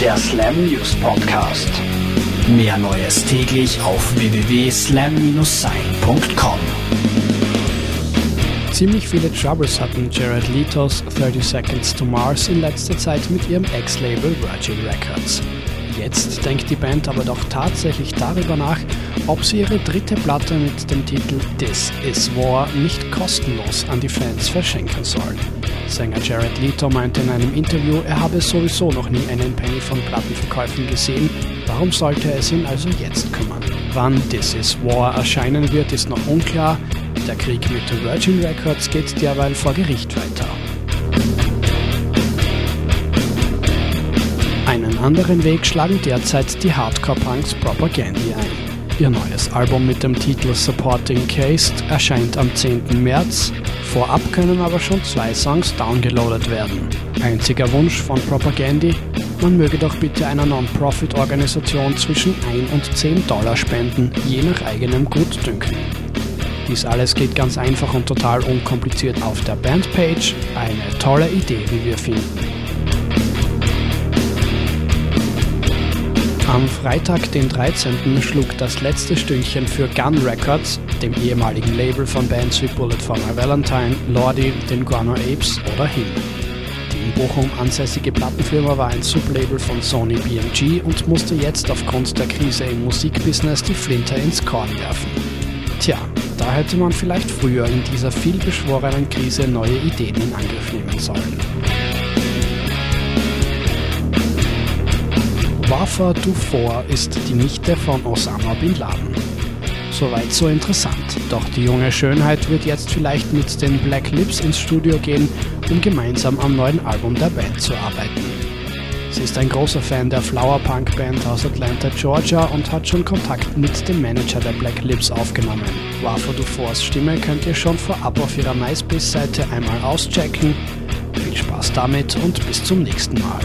der Slam News Podcast. Mehr Neues täglich auf www.slam-sein.com. Ziemlich viele Troubles hatten Jared Letos 30 Seconds to Mars in letzter Zeit mit ihrem Ex-Label Virgin Records. Jetzt denkt die Band aber doch tatsächlich darüber nach, ob sie ihre dritte Platte mit dem Titel This Is War nicht kostenlos an die Fans verschenken sollen. Sänger Jared Leto meinte in einem Interview, er habe sowieso noch nie einen Penny von Plattenverkäufen gesehen, warum sollte es ihn also jetzt kümmern? Wann This Is War erscheinen wird, ist noch unklar, der Krieg mit Virgin Records geht derweil vor Gericht weiter. Anderen Weg schlagen derzeit die Hardcore-Punks Propagandy ein. Ihr neues Album mit dem Titel Supporting Cased erscheint am 10. März. Vorab können aber schon zwei Songs downgeloadet werden. Einziger Wunsch von Propagandy, man möge doch bitte einer Non-Profit-Organisation zwischen 1 und 10 Dollar spenden, je nach eigenem Gutdünken. Dies alles geht ganz einfach und total unkompliziert auf der Bandpage. Eine tolle Idee, wie wir finden. Am Freitag, den 13. schlug das letzte Stündchen für Gun Records, dem ehemaligen Label von Bands wie Bullet for My Valentine, Lordi, den Guano Apes oder hin. Die in Bochum ansässige Plattenfirma war ein Sublabel von Sony BMG und musste jetzt aufgrund der Krise im Musikbusiness die Flinte ins Korn werfen. Tja, da hätte man vielleicht früher in dieser vielbeschworenen Krise neue Ideen in Angriff nehmen sollen. Wafa Dufour ist die Nichte von Osama Bin Laden. Soweit so interessant. Doch die junge Schönheit wird jetzt vielleicht mit den Black Lips ins Studio gehen, um gemeinsam am neuen Album der Band zu arbeiten. Sie ist ein großer Fan der Flower Punk Band aus Atlanta, Georgia und hat schon Kontakt mit dem Manager der Black Lips aufgenommen. Wafa Dufours Stimme könnt ihr schon vorab auf ihrer MySpace-Seite einmal auschecken. Viel Spaß damit und bis zum nächsten Mal.